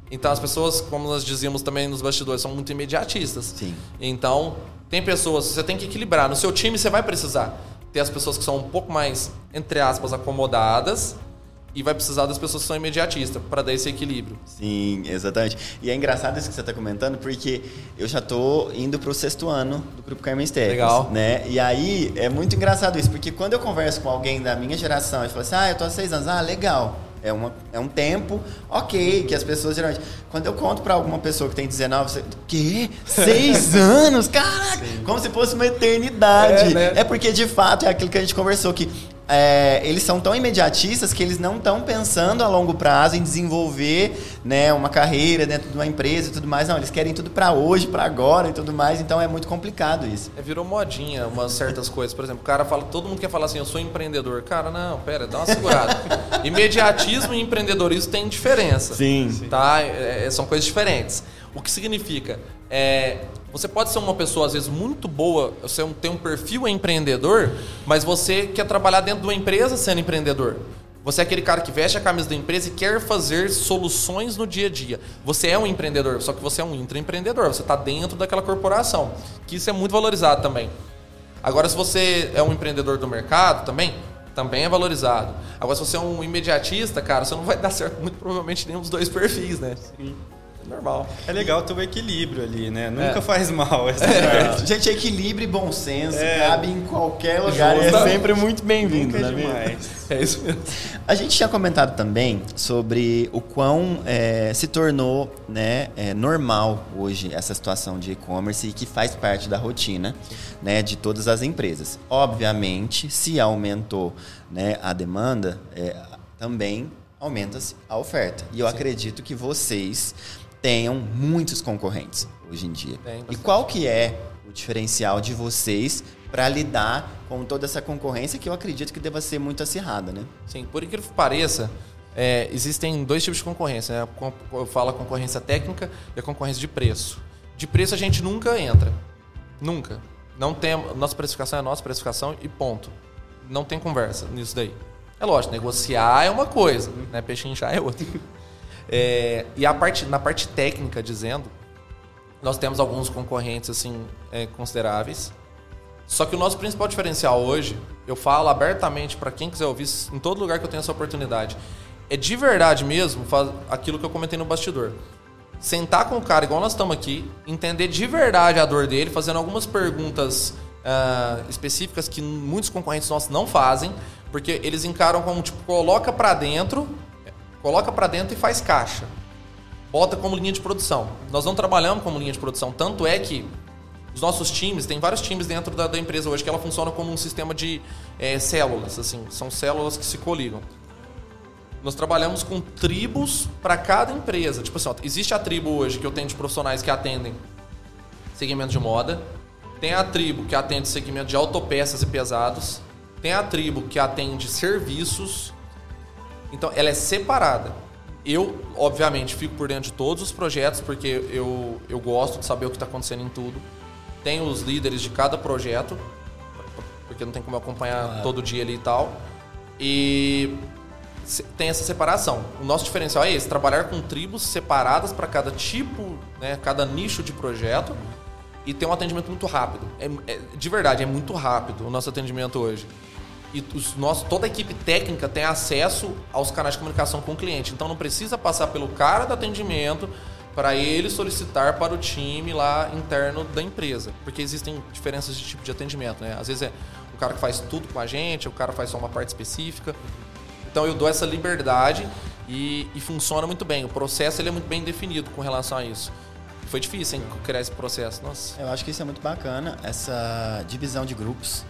Então as pessoas, como nós dizíamos também nos bastidores, são muito imediatistas. Sim. Então, tem pessoas, você tem que equilibrar. No seu time você vai precisar ter as pessoas que são um pouco mais, entre aspas, acomodadas e vai precisar das pessoas que são imediatistas para dar esse equilíbrio. Sim, exatamente. E é engraçado isso que você está comentando, porque eu já estou indo para o sexto ano do Grupo Carmen Esteves. Legal. Né? E aí é muito engraçado isso, porque quando eu converso com alguém da minha geração e falo assim, ah, eu tô há seis anos, ah, legal. É, uma, é um tempo, ok, que as pessoas geralmente. Quando eu conto para alguma pessoa que tem 19, você. Quê? Seis anos? Caraca! Sim. Como se fosse uma eternidade. É, né? é porque, de fato, é aquilo que a gente conversou, que é, eles são tão imediatistas que eles não estão pensando a longo prazo em desenvolver né, uma carreira dentro de uma empresa e tudo mais. Não, eles querem tudo para hoje, para agora e tudo mais. Então é muito complicado isso. É, virou modinha umas certas coisas. Por exemplo, o cara fala, todo mundo quer falar assim, eu sou empreendedor. Cara, não, pera, dá uma segurada. Imediatismo e empreendedorismo tem diferença. Sim. Tá? É, é, são coisas diferentes. O que significa? É, você pode ser uma pessoa, às vezes, muito boa, você tem um perfil empreendedor, mas você quer trabalhar dentro de uma empresa sendo empreendedor. Você é aquele cara que veste a camisa da empresa e quer fazer soluções no dia a dia. Você é um empreendedor, só que você é um intraempreendedor. Você está dentro daquela corporação. Que isso é muito valorizado também. Agora, se você é um empreendedor do mercado também, também é valorizado. Agora, se você é um imediatista, cara, você não vai dar certo muito provavelmente nenhum dos dois perfis, né? Sim normal. É legal ter o um equilíbrio ali, né? Nunca é. faz mal essa é. Gente, equilíbrio e bom senso é. cabe em qualquer lugar e é sempre muito bem-vindo, né? demais. É isso mesmo. A gente tinha comentado também sobre o quão é, se tornou né, é, normal hoje essa situação de e-commerce e que faz parte da rotina né, de todas as empresas. Obviamente, se aumentou né, a demanda, é, também aumenta-se a oferta. E eu Sim. acredito que vocês tenham muitos concorrentes hoje em dia. e qual que é o diferencial de vocês para lidar com toda essa concorrência que eu acredito que deva ser muito acirrada, né? Sim, por incrível que pareça, é, existem dois tipos de concorrência. Né? Eu falo a concorrência técnica e a concorrência de preço. De preço a gente nunca entra. Nunca. Não tem. Nossa precificação é nossa precificação e ponto. Não tem conversa nisso daí. É lógico, negociar é uma coisa, né? Pechinchar é outra. É, e a parte, na parte técnica, dizendo, nós temos alguns concorrentes assim é, consideráveis. Só que o nosso principal diferencial hoje, eu falo abertamente para quem quiser ouvir, em todo lugar que eu tenho essa oportunidade, é de verdade mesmo aquilo que eu comentei no bastidor. Sentar com o cara, igual nós estamos aqui, entender de verdade a dor dele, fazendo algumas perguntas uh, específicas que muitos concorrentes nossos não fazem, porque eles encaram como tipo, coloca para dentro, coloca para dentro e faz caixa. Bota como linha de produção. Nós não trabalhamos como linha de produção, tanto é que os nossos times, tem vários times dentro da, da empresa hoje que ela funciona como um sistema de é, células, assim, são células que se coligam. Nós trabalhamos com tribos para cada empresa. Tipo assim, ó, existe a tribo hoje que eu tenho de profissionais que atendem segmento de moda, tem a tribo que atende segmento de autopeças e pesados, tem a tribo que atende serviços. Então, ela é separada. Eu, obviamente, fico por dentro de todos os projetos, porque eu, eu gosto de saber o que está acontecendo em tudo. Tenho os líderes de cada projeto, porque não tem como acompanhar todo dia ali e tal. E tem essa separação. O nosso diferencial é esse: trabalhar com tribos separadas para cada tipo, né, cada nicho de projeto e ter um atendimento muito rápido. É, é, de verdade, é muito rápido o nosso atendimento hoje. E os nossos, toda a equipe técnica tem acesso aos canais de comunicação com o cliente. Então não precisa passar pelo cara do atendimento para ele solicitar para o time lá interno da empresa. Porque existem diferenças de tipo de atendimento. Né? Às vezes é o cara que faz tudo com a gente, o cara faz só uma parte específica. Então eu dou essa liberdade e, e funciona muito bem. O processo ele é muito bem definido com relação a isso. Foi difícil, hein, criar esse processo. Nossa. Eu acho que isso é muito bacana, essa divisão de grupos.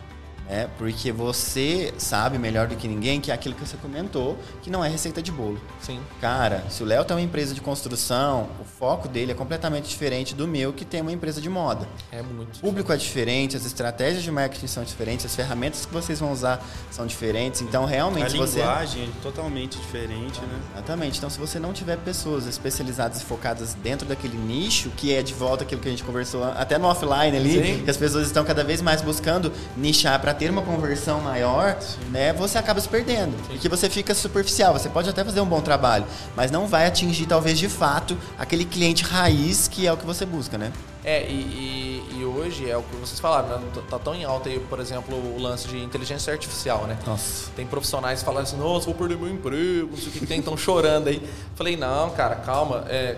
É, porque você sabe melhor do que ninguém que é aquilo que você comentou, que não é receita de bolo. Sim. Cara, se o Léo tem uma empresa de construção, o foco dele é completamente diferente do meu, que tem uma empresa de moda. É muito. O público é diferente, as estratégias de marketing são diferentes, as ferramentas que vocês vão usar são diferentes. Então, realmente, a você. A linguagem é totalmente diferente, né? Exatamente. Então, se você não tiver pessoas especializadas e focadas dentro daquele nicho, que é de volta aquilo que a gente conversou até no offline ali, Sim. que as pessoas estão cada vez mais buscando nichar para ter uma conversão maior, Sim. né, você acaba se perdendo. Sim. Porque você fica superficial. Você pode até fazer um bom trabalho, mas não vai atingir, talvez, de fato, aquele cliente raiz que é o que você busca, né? É, e, e, e hoje é o que vocês falaram, né? Tá tão em alta aí, por exemplo, o lance de inteligência artificial, né? Nossa. Tem profissionais que falam assim, nossa, vou perder meu emprego, não sei o que tem, estão chorando aí. Falei, não, cara, calma, é,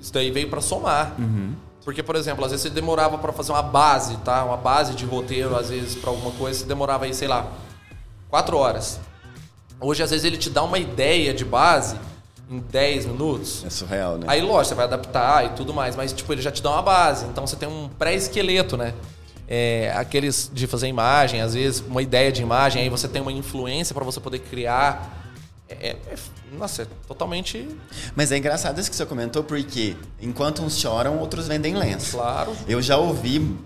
isso daí veio para somar. Uhum. Porque, por exemplo, às vezes você demorava para fazer uma base, tá? Uma base de roteiro, às vezes, para alguma coisa, você demorava aí, sei lá, quatro horas. Hoje, às vezes, ele te dá uma ideia de base em 10 minutos. É surreal, né? Aí, lógico, você vai adaptar e tudo mais, mas, tipo, ele já te dá uma base. Então, você tem um pré-esqueleto, né? É, aqueles de fazer imagem, às vezes, uma ideia de imagem, aí você tem uma influência para você poder criar é, é, nossa, é totalmente. Mas é engraçado isso que você comentou, porque enquanto uns choram, outros vendem lenço. Claro. Eu já ouvi,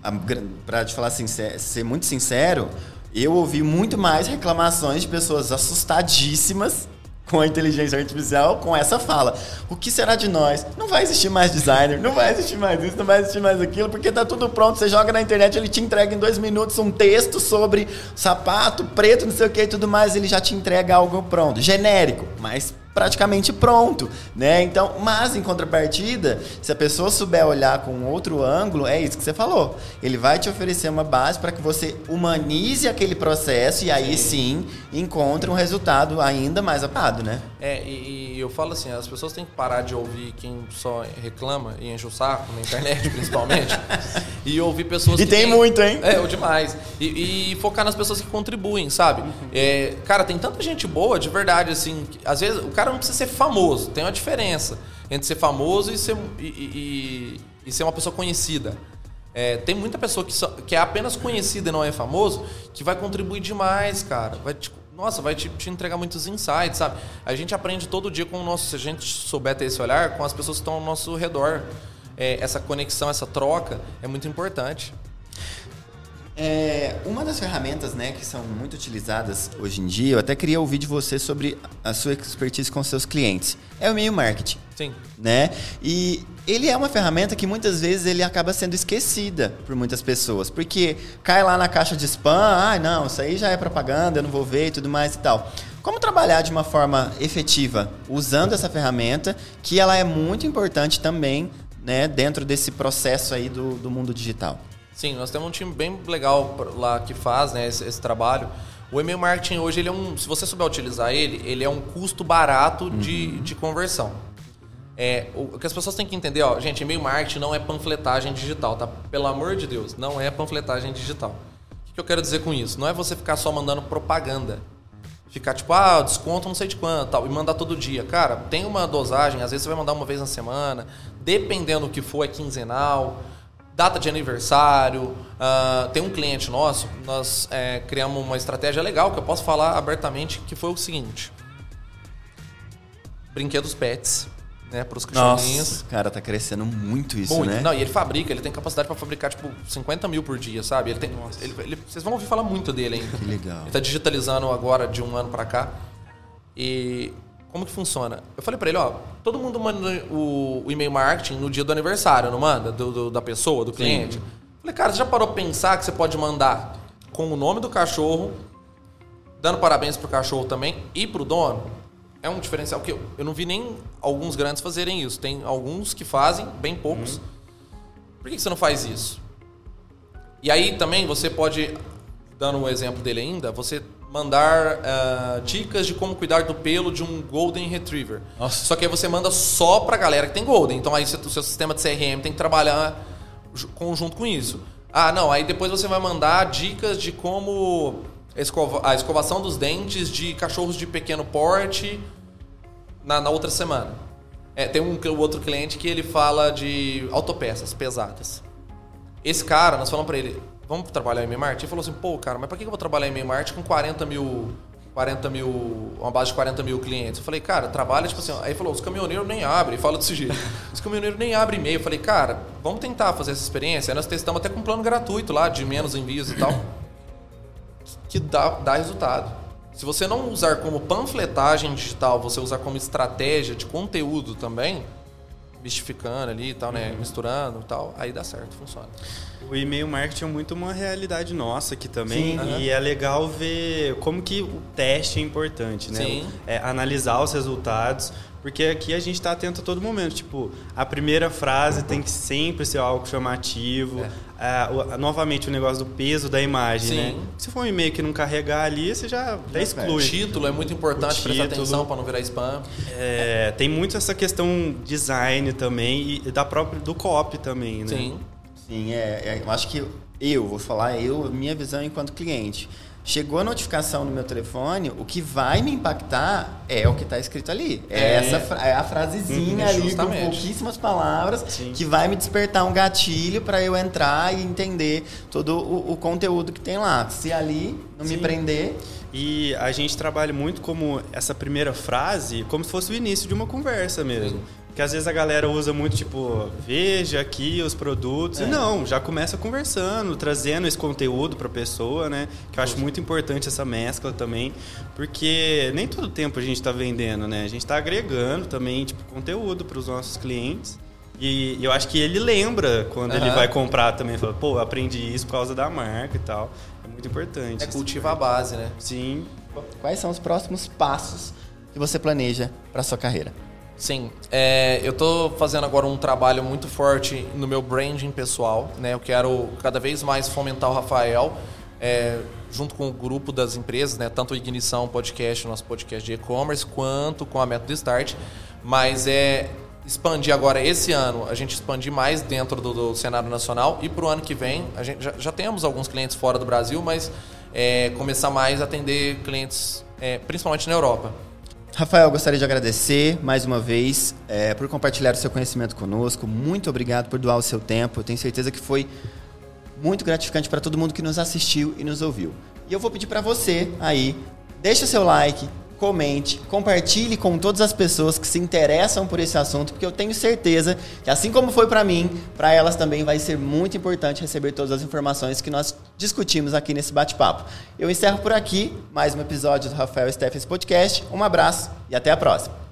para te falar assim, ser muito sincero, eu ouvi muito mais reclamações de pessoas assustadíssimas com a inteligência artificial com essa fala. O que será de nós? Não vai existir mais designer, não vai existir mais isso, não vai existir mais aquilo, porque tá tudo pronto. Você joga na internet, ele te entrega em dois minutos um texto sobre sapato preto, não sei o que e tudo mais, ele já te entrega algo pronto, genérico, mas praticamente pronto, né? Então, mas em contrapartida, se a pessoa souber olhar com outro ângulo, é isso que você falou. Ele vai te oferecer uma base para que você humanize aquele processo e aí sim, sim encontre um resultado ainda mais apado, né? É, e, e, eu falo assim, as pessoas têm que parar de ouvir quem só reclama e enche o saco, na internet principalmente, e ouvir pessoas e que... E tem, tem muito, hein? É, ou demais. E, e, focar nas pessoas que contribuem, sabe? Uhum. É, cara, tem tanta gente boa, de verdade, assim, às vezes o cara não precisa ser famoso. Tem uma diferença entre ser famoso e ser, e, e, e ser uma pessoa conhecida. É, tem muita pessoa que, só, que é apenas conhecida e não é famoso que vai contribuir demais, cara. Vai te, nossa, vai te, te, entregar muitos insights, sabe? A gente aprende todo dia com o nosso. Se a gente souber ter esse olhar, com as pessoas que estão ao nosso redor. É, essa conexão, essa troca é muito importante. É, uma das ferramentas né, que são muito utilizadas hoje em dia, eu até queria ouvir de você sobre a sua expertise com seus clientes, é o e-mail marketing. Sim. Né? E ele é uma ferramenta que muitas vezes ele acaba sendo esquecida por muitas pessoas, porque cai lá na caixa de spam, ah, não, isso aí já é propaganda, eu não vou ver e tudo mais e tal. Como trabalhar de uma forma efetiva usando essa ferramenta, que ela é muito importante também né, dentro desse processo aí do, do mundo digital? Sim, nós temos um time bem legal lá que faz né, esse, esse trabalho. O e-mail marketing hoje, ele é um, se você souber utilizar ele, ele é um custo barato uhum. de, de conversão. É, o que as pessoas têm que entender, ó, gente, e-mail marketing não é panfletagem digital, tá? Pelo amor de Deus, não é panfletagem digital. O que eu quero dizer com isso? Não é você ficar só mandando propaganda. Ficar tipo, ah, desconto não sei de quanto, tal, e mandar todo dia. Cara, tem uma dosagem, às vezes você vai mandar uma vez na semana, dependendo do que for, é quinzenal data de aniversário. Uh, tem um cliente nosso, nós é, criamos uma estratégia legal que eu posso falar abertamente, que foi o seguinte: brinquedos pets. Né, para os cachorrinhos. Nossa, cara, tá crescendo muito isso, muito. né? Não, e ele fabrica, ele tem capacidade para fabricar, tipo, 50 mil por dia, sabe? Ele tem. Ele, ele, vocês vão ouvir falar muito dele ainda. Que legal. Ele tá digitalizando agora de um ano para cá. E como que funciona? Eu falei para ele, ó, todo mundo manda o, o, e-mail marketing no dia do aniversário, não manda? Do, do, da pessoa, do cliente. Sim. Falei, cara, você já parou pra pensar que você pode mandar com o nome do cachorro, dando parabéns pro cachorro também e pro dono? É um diferencial que eu, eu não vi nem alguns grandes fazerem isso. Tem alguns que fazem, bem poucos. Uhum. Por que, que você não faz isso? E aí também você pode, dando um exemplo dele ainda, você mandar uh, dicas de como cuidar do pelo de um Golden Retriever. Nossa. Só que aí você manda só pra galera que tem Golden. Então aí o seu sistema de CRM tem que trabalhar conjunto com isso. Ah, não, aí depois você vai mandar dicas de como escova, a escovação dos dentes de cachorros de pequeno porte na, na outra semana. É, tem um, um outro cliente que ele fala de autopeças pesadas. Esse cara, nós falamos para ele, vamos trabalhar em marketing? Ele falou assim, pô, cara, mas para que eu vou trabalhar em marketing com 40 mil, 40 mil, uma base de 40 mil clientes? Eu falei, cara, trabalha, tipo assim, aí falou, os caminhoneiros nem abrem, fala desse jeito. Os caminhoneiros nem abrem e-mail. Eu falei, cara, vamos tentar fazer essa experiência. Aí nós testamos até com um plano gratuito lá, de menos envios e tal, que dá, dá resultado. Se você não usar como panfletagem digital, você usar como estratégia de conteúdo também, mistificando ali e tal, né? Uhum. Misturando e tal, aí dá certo, funciona. O e-mail marketing é muito uma realidade nossa aqui também. Sim, e é legal ver como que o teste é importante, né? Sim. É, analisar os resultados. Porque aqui a gente está atento a todo momento. Tipo, a primeira frase tem que sempre ser algo chamativo. É. o, novamente, o negócio do peso da imagem, né? Sim. né? Se for um e-mail que não carregar ali, você já até exclui. O título é muito importante prestar atenção para não virar spam. É, tem muito essa questão design também e da própria do copy também, né? Sim. Sim, é, é, eu acho que eu, vou falar eu, minha visão enquanto cliente. Chegou a notificação no meu telefone, o que vai me impactar é o que está escrito ali. É, é, essa é a frasezinha hum, ali com pouquíssimas palavras Sim. que vai me despertar um gatilho para eu entrar e entender todo o, o, conteúdo que tem lá. Se ali não Sim. me prender. E a gente trabalha muito como essa primeira frase, como se fosse o início de uma conversa mesmo. Sim. Que às vezes a galera usa muito, tipo, veja aqui os produtos. É. E não, já começa conversando, trazendo esse conteúdo para a pessoa, né? Que eu acho muito importante essa mescla também. Porque nem todo tempo a gente está vendendo, né? A gente está agregando também, tipo, conteúdo para os nossos clientes. E, eu acho que ele lembra quando uhum. ele vai comprar também. Fala, pô, aprendi isso por causa da marca e tal. É muito importante. É cultivar a base, né? Sim. Quais são os próximos passos que você planeja para sua carreira? Sim, é, eu estou fazendo agora um trabalho muito forte no meu branding pessoal, né? Eu quero cada vez mais fomentar o Rafael, é, junto com o grupo das empresas, né? Tanto o Ignição Podcast, nosso podcast de e-commerce, quanto com a Método Start. Mas é expandir agora esse ano, a gente expandir mais dentro do, do cenário nacional e para o ano que vem, a gente já, já, temos alguns clientes fora do Brasil, mas é, começar mais a atender clientes, é, principalmente na Europa. Rafael, gostaria de agradecer mais uma vez é, por compartilhar o seu conhecimento conosco. Muito obrigado por doar o seu tempo. Eu tenho certeza que foi muito gratificante para todo mundo que nos assistiu e nos ouviu. E eu vou pedir para você aí, deixa seu like, comente, compartilhe com todas as pessoas que se interessam por esse assunto, porque eu tenho certeza que assim como foi para mim, para elas também vai ser muito importante receber todas as informações que nós discutimos aqui nesse bate-papo. Eu encerro por aqui mais um episódio do Rafael Steffens Podcast. Um abraço e até a próxima.